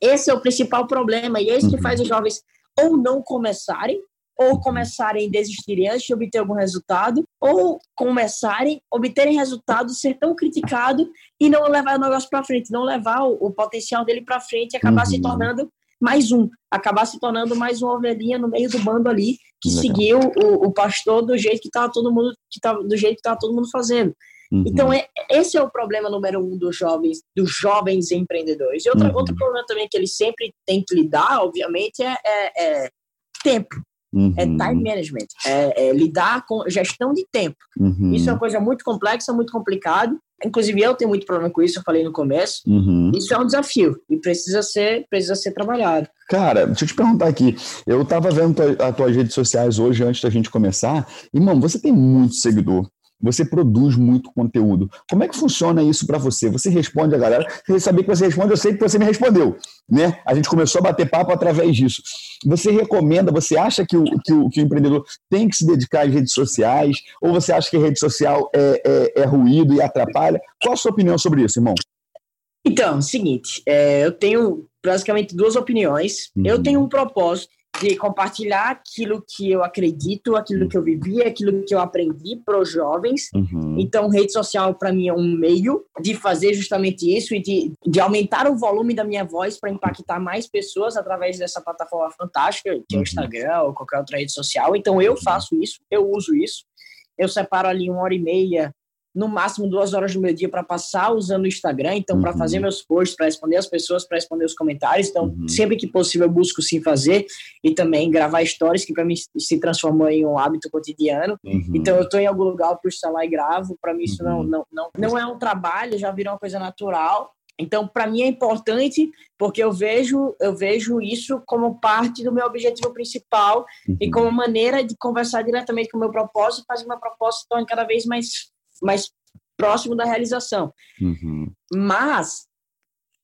[SPEAKER 3] Esse é o principal problema, e é isso que uhum. faz os jovens ou não começarem, ou começarem desistirem antes de obter algum resultado, ou começarem, obterem resultado, ser tão criticado e não levar o negócio para frente, não levar o, o, potencial dele para frente e acabar uhum. se tornando mais um, acabar se tornando mais uma ovelhinha no meio do bando ali que Legal. seguiu o, o, pastor do jeito que estava todo mundo que tava, do jeito que estava todo mundo fazendo. Uhum. Então, é, esse é o problema número um dos jovens, dos jovens empreendedores. E outra, uhum. outro problema também que eles sempre têm que lidar, obviamente, é, é, é tempo. Uhum. É time management, é, é, lidar com gestão de tempo. Uhum. Isso é uma coisa muito complexa, muito complicado. Inclusive, eu tenho muito problema com isso, eu falei no começo. Uhum. Isso é um desafio e precisa ser, precisa ser trabalhado.
[SPEAKER 2] Cara, deixa eu te perguntar aqui. Eu estava vendo as tuas redes sociais hoje, antes da gente começar, e, mano, você tem muito seguidor você produz muito conteúdo. Como é que funciona isso para você? Você responde a galera? Você saber que você responde, eu sei que você me respondeu. Né? A gente começou a bater papo através disso. Você recomenda, você acha que o, que o, que o empreendedor tem que se dedicar às redes sociais? Ou você acha que a rede social é, é, é ruído e atrapalha? Qual a sua opinião sobre isso, irmão?
[SPEAKER 3] Então, seguinte, é, eu tenho basicamente duas opiniões. Uhum. Eu tenho um propósito de compartilhar aquilo que eu acredito, aquilo que eu vivi, aquilo que eu aprendi para os jovens. Uhum. Então, rede social para mim é um meio de fazer justamente isso e de, de aumentar o volume da minha voz para impactar mais pessoas através dessa plataforma fantástica, que é o uhum. Instagram ou qualquer outra rede social. Então, eu faço isso, eu uso isso. Eu separo ali uma hora e meia no máximo duas horas do meu dia para passar usando o Instagram, então uhum. para fazer meus posts, para responder as pessoas, para responder os comentários. Então, uhum. sempre que possível eu busco sim fazer e também gravar stories que para mim se transformou em um hábito cotidiano. Uhum. Então, eu estou em algum lugar, eu puxo lá e gravo. Para mim isso não, uhum. não, não, não é um trabalho, já virou uma coisa natural. Então, para mim é importante porque eu vejo eu vejo isso como parte do meu objetivo principal e uhum. como maneira de conversar diretamente com o meu propósito, fazer uma proposta torne cada vez mais mais próximo da realização. Uhum. Mas,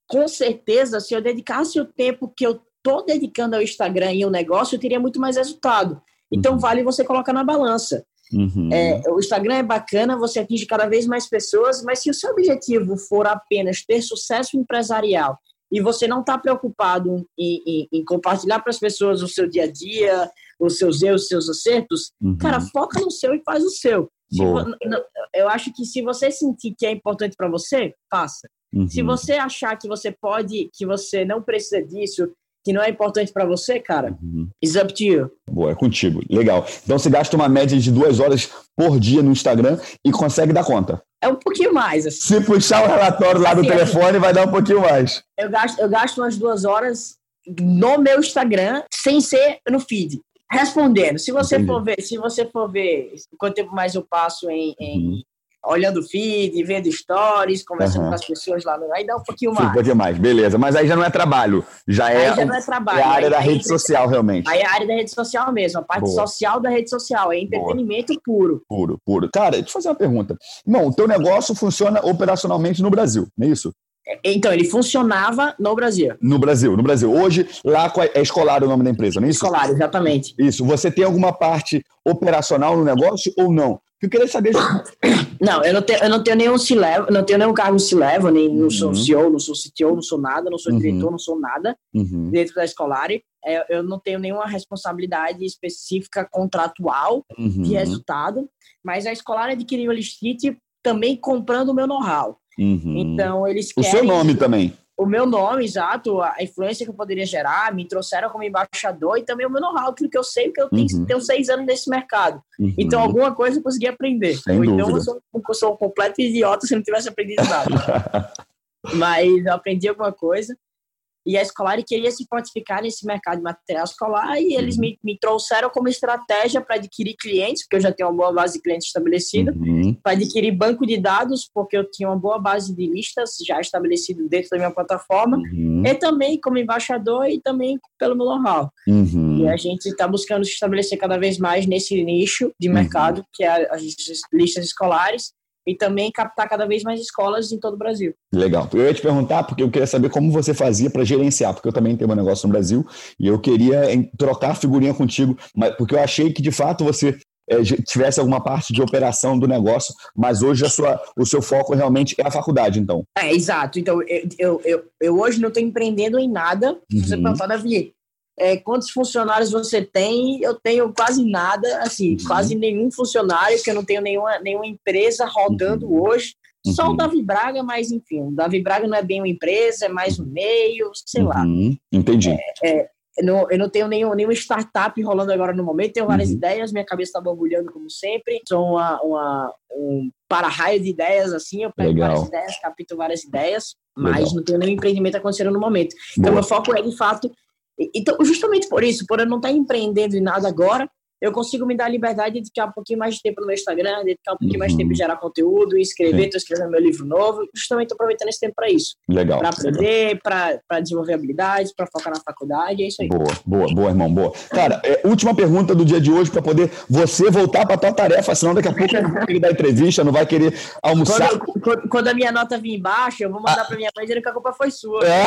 [SPEAKER 3] com certeza, se eu dedicasse o tempo que eu estou dedicando ao Instagram e ao negócio, eu teria muito mais resultado. Então, uhum. vale você colocar na balança. Uhum. É, o Instagram é bacana, você atinge cada vez mais pessoas, mas se o seu objetivo for apenas ter sucesso empresarial e você não está preocupado em, em, em compartilhar para as pessoas o seu dia a dia, os seus erros, os seus acertos, uhum. cara, foca no seu e faz o seu. Eu acho que se você sentir que é importante para você, faça. Uhum. Se você achar que você pode, que você não precisa disso, que não é importante para você, cara, uhum. it's up to you.
[SPEAKER 2] Boa, é contigo. Legal. Então você gasta uma média de duas horas por dia no Instagram e consegue dar conta.
[SPEAKER 3] É um pouquinho mais. Assim.
[SPEAKER 2] Se puxar o relatório lá do assim, telefone, vai dar um pouquinho mais.
[SPEAKER 3] Eu gasto, eu gasto umas duas horas no meu Instagram, sem ser no feed. Respondendo. Se você Entendi. for ver, se você for ver quanto tempo mais eu passo em, em uhum olhando feed, vendo stories, conversando uhum. com as pessoas lá no. Aí dá um pouquinho mais.
[SPEAKER 2] Um pouquinho mais, beleza. Mas aí já não é trabalho. Já é,
[SPEAKER 3] aí já é, trabalho, é
[SPEAKER 2] a área da rede social, realmente.
[SPEAKER 3] Aí é a área da rede social mesmo, a parte Boa. social da rede social. É entretenimento Boa. puro.
[SPEAKER 2] Puro, puro. Cara, deixa eu fazer uma pergunta. Não, o teu negócio funciona operacionalmente no Brasil, não é isso?
[SPEAKER 3] Então, ele funcionava no Brasil.
[SPEAKER 2] No Brasil, no Brasil. Hoje, lá é escolar o nome da empresa, não é isso?
[SPEAKER 3] Escolar, exatamente.
[SPEAKER 2] Isso. Você tem alguma parte operacional no negócio ou não? Eu queria saber. *coughs*
[SPEAKER 3] Não, eu não tenho, eu não tenho nenhum se leva, não tenho nenhum cargo se leva, nem não sou uhum. CEO, não sou CTO, não sou nada, não sou uhum. diretor, não sou nada uhum. dentro da Escolar. É, eu não tenho nenhuma responsabilidade específica contratual de uhum. resultado, mas a Escolar adquiriu a Listite também comprando o meu know-how. Uhum. Então, eles
[SPEAKER 2] querem... O seu nome também
[SPEAKER 3] o meu nome, exato, a influência que eu poderia gerar, me trouxeram como embaixador e também o meu know-how, aquilo que eu sei, porque eu tenho, uhum. tenho seis anos nesse mercado. Uhum. Então, alguma coisa eu consegui aprender.
[SPEAKER 2] Sem
[SPEAKER 3] então, eu sou, eu sou um completo idiota se não tivesse aprendido nada. *laughs* Mas eu aprendi alguma coisa e a Escolar queria se fortificar nesse mercado de material escolar e eles uhum. me, me, trouxeram como estratégia para adquirir clientes, porque eu já tenho uma boa base de clientes estabelecida, uhum. para adquirir banco de dados, porque eu tinha uma boa base de listas já estabelecido dentro da minha plataforma, uhum. e também como embaixador e também pelo meu know-how. Uhum. E a gente está buscando se estabelecer cada vez mais nesse nicho de uhum. mercado, que é as listas escolares, e também captar cada vez mais escolas em todo o Brasil.
[SPEAKER 2] Legal. Eu ia te perguntar, porque eu queria saber como você fazia para gerenciar, porque eu também tenho um negócio no Brasil e eu queria trocar figurinha contigo, porque eu achei que de fato você é, tivesse alguma parte de operação do negócio, mas hoje a sua, o seu foco realmente é a faculdade, então.
[SPEAKER 3] É, exato. Então, eu, eu, eu, eu hoje não estou empreendendo em nada. Se você uhum. perguntar, Davi, é, quantos funcionários você tem? Eu tenho quase nada, assim, uhum. quase nenhum funcionário, que eu não tenho nenhuma, nenhuma empresa rodando uhum. hoje. Só o uhum. Davi Braga, mas enfim, o Davi Braga não é bem uma empresa, é mais um meio, sei lá.
[SPEAKER 2] Uhum. Entendi.
[SPEAKER 3] É, é, eu, não, eu não tenho nenhum, nenhuma startup rolando agora no momento, tenho várias uhum. ideias, minha cabeça está borbulhando como sempre. Sou uma, uma, um para-raio de ideias, assim, eu pego Legal. várias ideias, capito várias ideias, mas Legal. não tenho nenhum empreendimento acontecendo no momento. Então, Boa. meu foco é, de fato, então, justamente por isso, por eu não estar empreendendo em nada agora, eu consigo me dar a liberdade de dedicar um pouquinho mais de tempo no meu Instagram, dedicar um pouquinho uhum. mais de tempo em gerar conteúdo, escrever, estou escrevendo meu livro novo, justamente aproveitando esse tempo para isso.
[SPEAKER 2] Legal.
[SPEAKER 3] Para aprender, para desenvolver habilidades, para focar na faculdade, é isso aí.
[SPEAKER 2] Boa, boa, boa, irmão, boa. Cara, é, última pergunta do dia de hoje para poder você voltar para a tua tarefa, senão daqui a pouco não vai querer dar entrevista, não vai querer almoçar.
[SPEAKER 3] Quando, quando, quando a minha nota vir embaixo, eu vou mandar ah. para minha mãe dizendo que a culpa foi sua. É.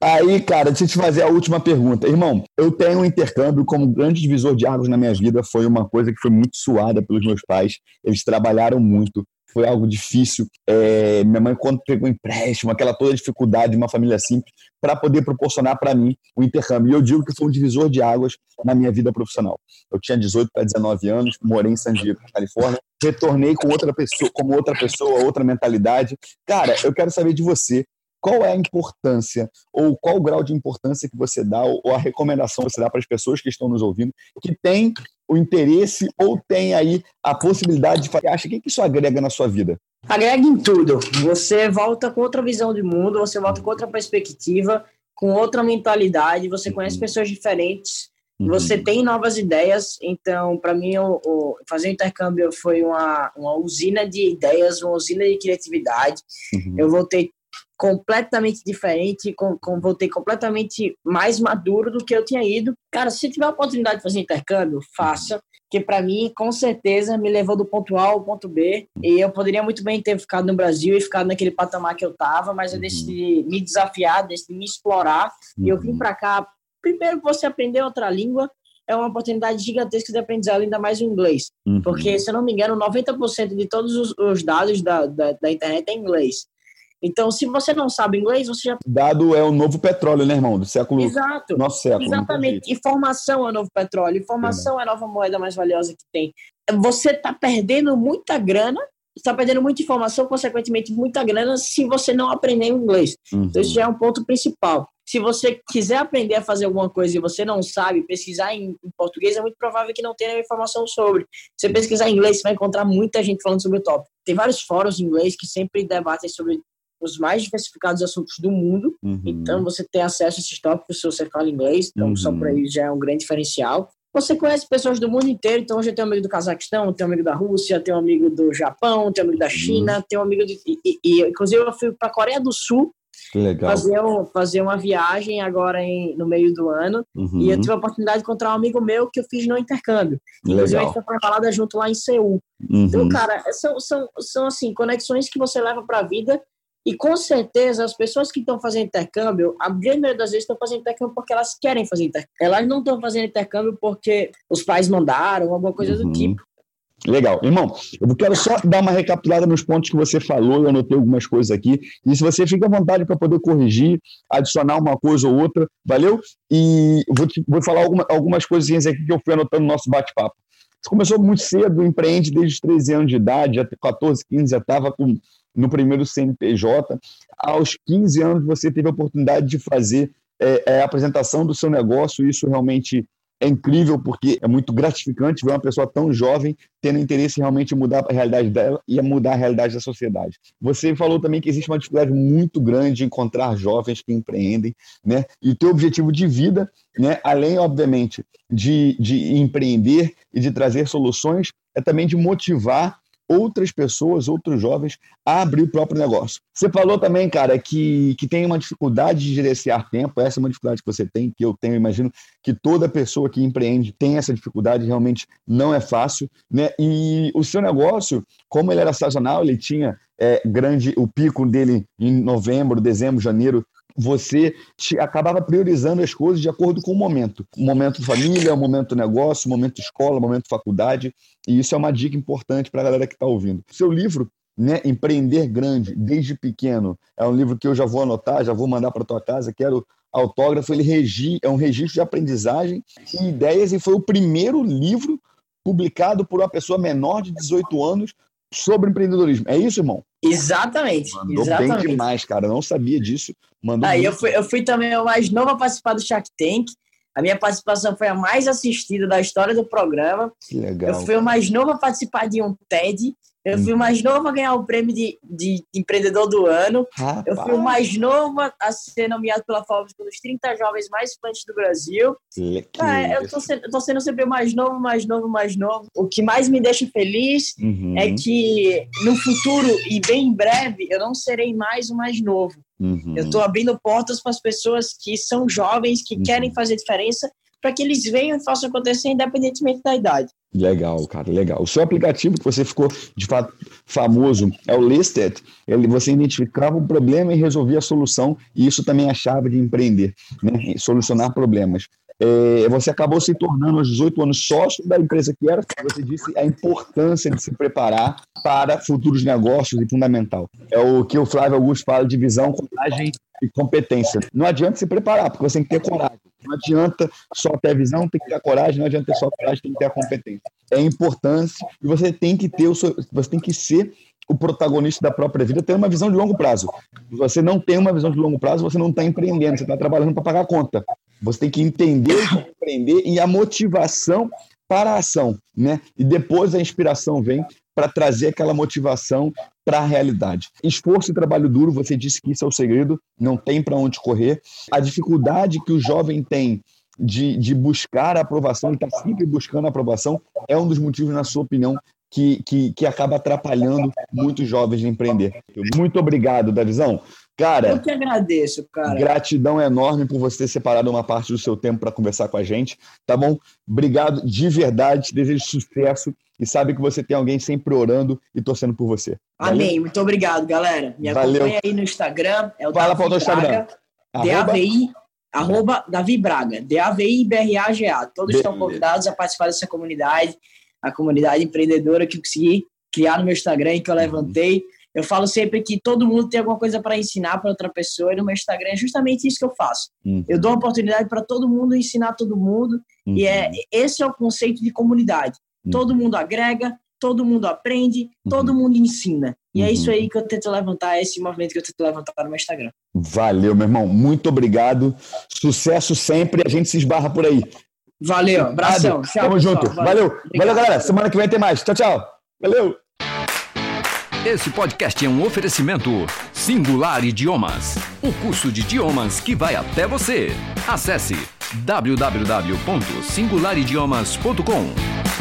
[SPEAKER 3] *laughs*
[SPEAKER 2] aí, cara, deixa eu te fazer a última pergunta. Irmão, eu tenho um intercâmbio como grande divisor de águas na minha vida vida foi uma coisa que foi muito suada pelos meus pais. Eles trabalharam muito, foi algo difícil. É, minha mãe, quando pegou empréstimo, aquela toda dificuldade de uma família simples, para poder proporcionar para mim o intercâmbio. E eu digo que foi um divisor de águas na minha vida profissional. Eu tinha 18 para 19 anos, morei em San Diego, Califórnia, retornei com outra pessoa, como outra pessoa, outra mentalidade. Cara, eu quero saber de você qual é a importância ou qual o grau de importância que você dá ou a recomendação que você dá para as pessoas que estão nos ouvindo que têm o interesse ou têm aí a possibilidade de fazer, acha o que isso agrega na sua vida?
[SPEAKER 3] Agrega em tudo. Você volta com outra visão de mundo, você volta com outra perspectiva, com outra mentalidade, você conhece uhum. pessoas diferentes, uhum. você tem novas ideias. Então, para mim, o, o, fazer intercâmbio foi uma, uma usina de ideias, uma usina de criatividade. Uhum. Eu voltei completamente diferente, com, com, voltei completamente mais maduro do que eu tinha ido. Cara, se tiver a oportunidade de fazer intercâmbio, faça, que para mim, com certeza, me levou do ponto A ao ponto B, e eu poderia muito bem ter ficado no Brasil e ficado naquele patamar que eu tava, mas eu uhum. decidi me desafiar, decidi me explorar, e eu vim uhum. para cá, primeiro você aprender outra língua, é uma oportunidade gigantesca de aprendizado, ainda mais o inglês. Uhum. Porque, se eu não me engano, 90% de todos os, os dados da, da, da, internet é inglês. Então, se você não sabe inglês, você já.
[SPEAKER 2] Dado é o novo petróleo, né, irmão? Do século.
[SPEAKER 3] Exato.
[SPEAKER 2] Nosso século.
[SPEAKER 3] Exatamente. Informação é o novo petróleo. Informação é, é a nova moeda mais valiosa que tem. Você está perdendo muita grana está perdendo muita informação, consequentemente muita grana, se você não aprender inglês. Uhum. Então, isso já é um ponto principal. Se você quiser aprender a fazer alguma coisa e você não sabe, pesquisar em, em português, é muito provável que não tenha informação sobre. Se você pesquisar em inglês, você vai encontrar muita gente falando sobre o tópico. Tem vários fóruns em inglês que sempre debatem sobre os mais diversificados assuntos do mundo. Uhum. Então, você tem acesso a esses tópicos se você fala inglês. Então, uhum. só por aí já é um grande diferencial. Você conhece pessoas do mundo inteiro, então hoje eu tenho um amigo do Cazaquistão, tenho um amigo da Rússia, tenho um amigo do Japão, tenho um amigo da China, uhum. tenho um amigo de. E, e, inclusive, eu fui para a Coreia do Sul fazer, um, fazer uma viagem agora em, no meio do ano. Uhum. E eu tive a oportunidade de encontrar um amigo meu que eu fiz no intercâmbio. Inclusive, a gente foi para a balada junto lá em Seul. Uhum. Então, cara, são, são, são assim, conexões que você leva para a vida e com certeza as pessoas que estão fazendo intercâmbio, a grande maioria das vezes estão fazendo intercâmbio porque elas querem fazer intercâmbio. Elas não estão fazendo intercâmbio porque os pais mandaram, alguma coisa uhum. do tipo.
[SPEAKER 2] Legal. Irmão, eu quero só dar uma recapitulada nos pontos que você falou, eu anotei algumas coisas aqui, e se você fica à vontade para poder corrigir, adicionar uma coisa ou outra, valeu? E vou, te, vou falar alguma, algumas coisinhas aqui que eu fui anotando no nosso bate-papo. Você começou muito cedo, empreende desde os 13 anos de idade, até 14, 15, já estava com no primeiro CNPJ. Aos 15 anos, você teve a oportunidade de fazer é, é, a apresentação do seu negócio. Isso realmente é incrível, porque é muito gratificante ver uma pessoa tão jovem tendo interesse realmente mudar a realidade dela e mudar a realidade da sociedade. Você falou também que existe uma dificuldade muito grande de encontrar jovens que empreendem, né? E o teu objetivo de vida, né, além, obviamente, de, de empreender e de trazer soluções, é também de motivar outras pessoas, outros jovens, a abrir o próprio negócio. Você falou também, cara, que, que tem uma dificuldade de gerenciar tempo, essa é uma dificuldade que você tem, que eu tenho, imagino que toda pessoa que empreende tem essa dificuldade, realmente não é fácil, né? E o seu negócio, como ele era sazonal, ele tinha é, grande, o pico dele em novembro, dezembro, janeiro, você acabava priorizando as coisas de acordo com o momento. O momento família, o momento negócio, o momento escola, o momento faculdade. E isso é uma dica importante para a galera que está ouvindo. Seu livro, né, Empreender Grande, desde pequeno, é um livro que eu já vou anotar, já vou mandar para tua casa, quero autógrafo, ele regi, é um registro de aprendizagem e ideias, e foi o primeiro livro publicado por uma pessoa menor de 18 anos sobre empreendedorismo. É isso, irmão?
[SPEAKER 3] Exatamente.
[SPEAKER 2] Mandou
[SPEAKER 3] exatamente.
[SPEAKER 2] bem demais, cara. Eu não sabia disso. Mandou
[SPEAKER 3] Aí eu fui, eu fui também o mais novo a participar do Shark Tank. A minha participação foi a mais assistida da história do programa.
[SPEAKER 2] Que legal.
[SPEAKER 3] Eu fui o mais novo a participar de um TED. Eu fui o mais novo a ganhar o prêmio de, de empreendedor do ano. Rapaz. Eu fui o mais novo a ser nomeado pela Forbes pelos 30 jovens mais influentes do Brasil. Que ah, eu, tô sendo, eu tô sendo sempre o mais novo, mais novo, mais novo. O que mais me deixa feliz uhum. é que no futuro e bem em breve eu não serei mais o mais novo. Uhum. Eu estou abrindo portas para as pessoas que são jovens, que uhum. querem fazer diferença, para que eles venham e façam acontecer independentemente da idade.
[SPEAKER 2] Legal, cara, legal. O seu aplicativo que você ficou de fato famoso é o Listed. Ele, você identificava um problema e resolvia a solução, e isso também é a chave de empreender, né? Solucionar problemas. É, você acabou se tornando aos 18 anos sócio da empresa que era, você disse a importância de se preparar para futuros negócios e fundamental. É o que o Flávio Augusto fala de visão, coragem e competência. Não adianta se preparar, porque você tem que ter coragem. Não adianta só ter a visão, tem que ter a coragem, não adianta ter só a coragem, tem que ter a competência. É importância e você tem que ter o seu, você tem que ser o protagonista da própria vida, ter uma visão de longo prazo. Se você não tem uma visão de longo prazo, você não está empreendendo, você está trabalhando para pagar a conta. Você tem que entender empreender e a motivação para a ação, né? E depois a inspiração vem para trazer aquela motivação para a realidade. Esforço e trabalho duro, você disse que isso é o segredo, não tem para onde correr. A dificuldade que o jovem tem de, de buscar a aprovação, ele está sempre buscando a aprovação, é um dos motivos, na sua opinião, que, que, que acaba atrapalhando muitos jovens de empreender. Muito obrigado, Davizão. Cara,
[SPEAKER 3] eu que agradeço, cara.
[SPEAKER 2] Gratidão enorme por você ter separado uma parte do seu tempo para conversar com a gente, tá bom? Obrigado de verdade, desejo sucesso e sabe que você tem alguém sempre orando e torcendo por você.
[SPEAKER 3] Valeu? Amém. Muito obrigado, galera. Me Valeu. acompanha aí no Instagram. É o
[SPEAKER 2] Fala para o Instagram.
[SPEAKER 3] DAVI, arroba Davi Braga. D-A-V-I-B-R-A-G-A. Todos Beleza. estão convidados a participar dessa comunidade, a comunidade empreendedora que eu consegui criar no meu Instagram e que eu uhum. Eu falo sempre que todo mundo tem alguma coisa para ensinar para outra pessoa e no meu Instagram é justamente isso que eu faço. Uhum. Eu dou oportunidade para todo mundo ensinar todo mundo uhum. e é esse é o conceito de comunidade. Todo mundo agrega, todo mundo aprende, todo mundo ensina. E é isso aí que eu tento levantar, é esse movimento que eu tento levantar no meu Instagram.
[SPEAKER 2] Valeu, meu irmão. Muito obrigado. Sucesso sempre. A gente se esbarra por aí.
[SPEAKER 3] Valeu, abração. Tchau,
[SPEAKER 2] Tamo junto. Valeu. Valeu. Obrigado. Valeu, galera. Semana que vem tem mais. Tchau, tchau. Valeu.
[SPEAKER 1] Esse podcast é um oferecimento Singular Idiomas, o curso de idiomas que vai até você. Acesse www.singularidiomas.com.